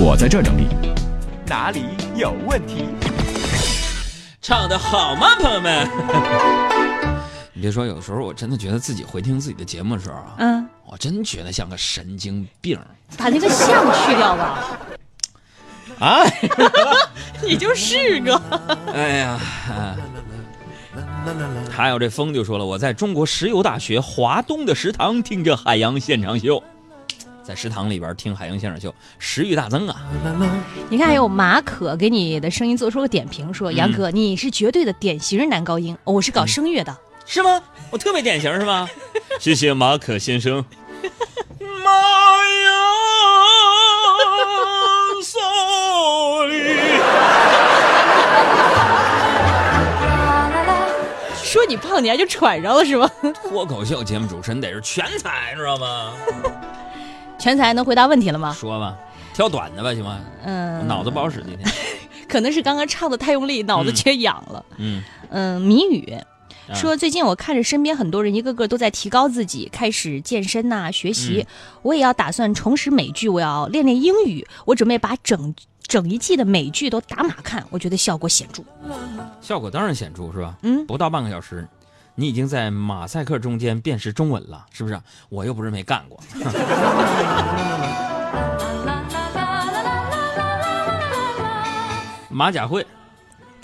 我在这整理。哪里有问题？唱的好吗，朋友们？你别说，有时候我真的觉得自己回听自己的节目的时候啊，嗯，我真觉得像个神经病把那个像去掉吧。啊！你就是个。哎呀，啊还有这风就说了，我在中国石油大学华东的食堂听着海洋现场秀，在食堂里边听海洋现场秀，食欲大增啊！你看，还有马可给你的声音做出了点评，说：“杨哥，你是绝对的典型男高音，我是搞声乐的。是吗？我特别典型是吗？谢谢马可先生。妈呀说你胖，你还就喘上了是吗？脱口秀节目主持人得是全才，知道吗？全才能回答问题了吗？说吧，挑短的吧，行吗？嗯，脑子不好使今天。可能是刚刚唱的太用力，脑子缺氧了。嗯嗯，谜语啊说，最近我看着身边很多人一个个都在提高自己，开始健身呐、学习，我也要打算重拾美剧，我要练练英语，我准备把整整一季的美剧都打码看，我觉得效果显著。效果当然显著，是吧？嗯不到半个小时，你已经在马赛克中间辨识中文了，是不是？我又不是没干过。马甲会，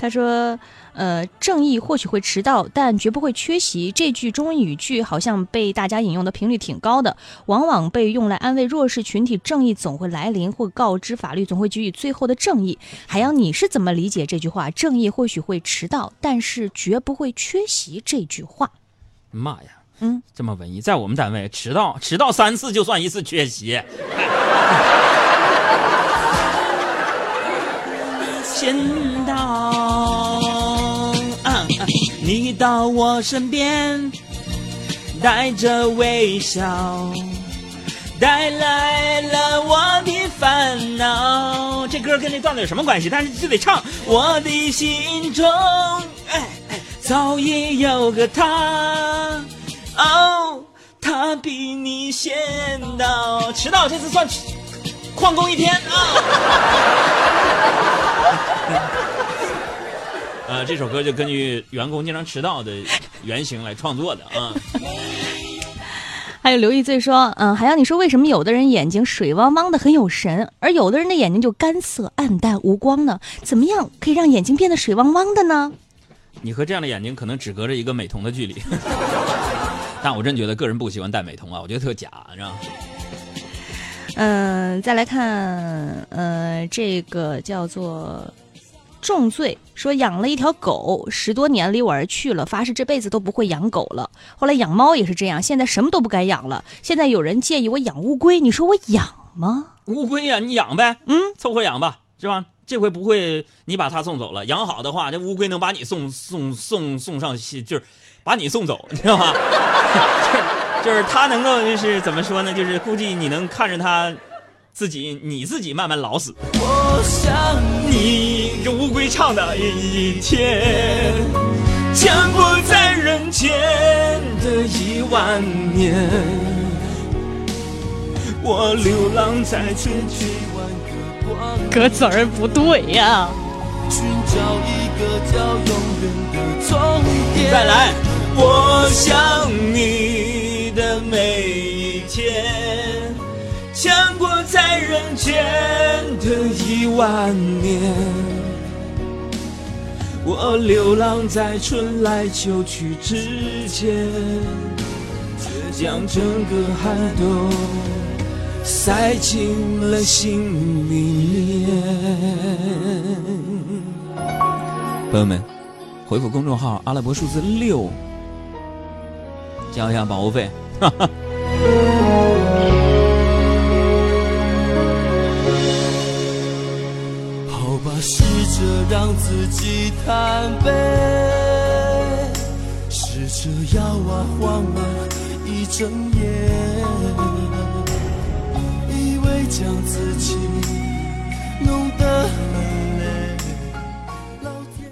他说：“呃，正义或许会迟到，但绝不会缺席。这句中文语句好像被大家引用的频率挺高的，往往被用来安慰弱势群体。正义总会来临，或告知法律总会给予最后的正义。海洋，你是怎么理解这句话？正义或许会迟到，但是绝不会缺席。这句话，妈呀，嗯，这么文艺，在我们单位迟到迟到三次就算一次缺席。先到，啊，你到我身边，带着微笑，带来了我的烦恼。这歌跟这段子有什么关系？但是就得唱。我的心中，哎，早已有个他，哦，他比你先到。迟到这次算旷工一天啊。呃，这首歌就根据员工经常迟到的原型来创作的啊。还有刘玉醉说，嗯，海洋，你说为什么有的人眼睛水汪汪的很有神，而有的人的眼睛就干涩暗淡无光呢？怎么样可以让眼睛变得水汪汪的呢？你和这样的眼睛可能只隔着一个美瞳的距离，但我真觉得个人不喜欢戴美瞳啊，我觉得特假，你知道吗？嗯，再来看，呃，这个叫做重罪，说养了一条狗，十多年离我而去了，发誓这辈子都不会养狗了。后来养猫也是这样，现在什么都不敢养了。现在有人建议我养乌龟，你说我养吗？乌龟呀、你养呗，嗯，凑合养吧，是吧？这回不会你把它送走了，养好的话，这乌龟能把你送送送送上西，就是把你送走，你知道吗？就是就是它能够就是怎么说呢？就是估计你能看着它自己你自己慢慢老死。我想你，这乌龟唱的一天，将过在人间的一万年。我流浪在千千万个光歌词儿不对呀、寻找一个叫永远的终点。再来，我想你的每一天，像过在人间的一万年。我流浪在春来秋去之间，却将整个寒冬塞进了心里面。朋友们，回复公众号阿拉伯数字六，交一下保护费。哈哈好吧，试着让自己坦白，试着摇啊晃啊，一整夜，以为将自己弄得很。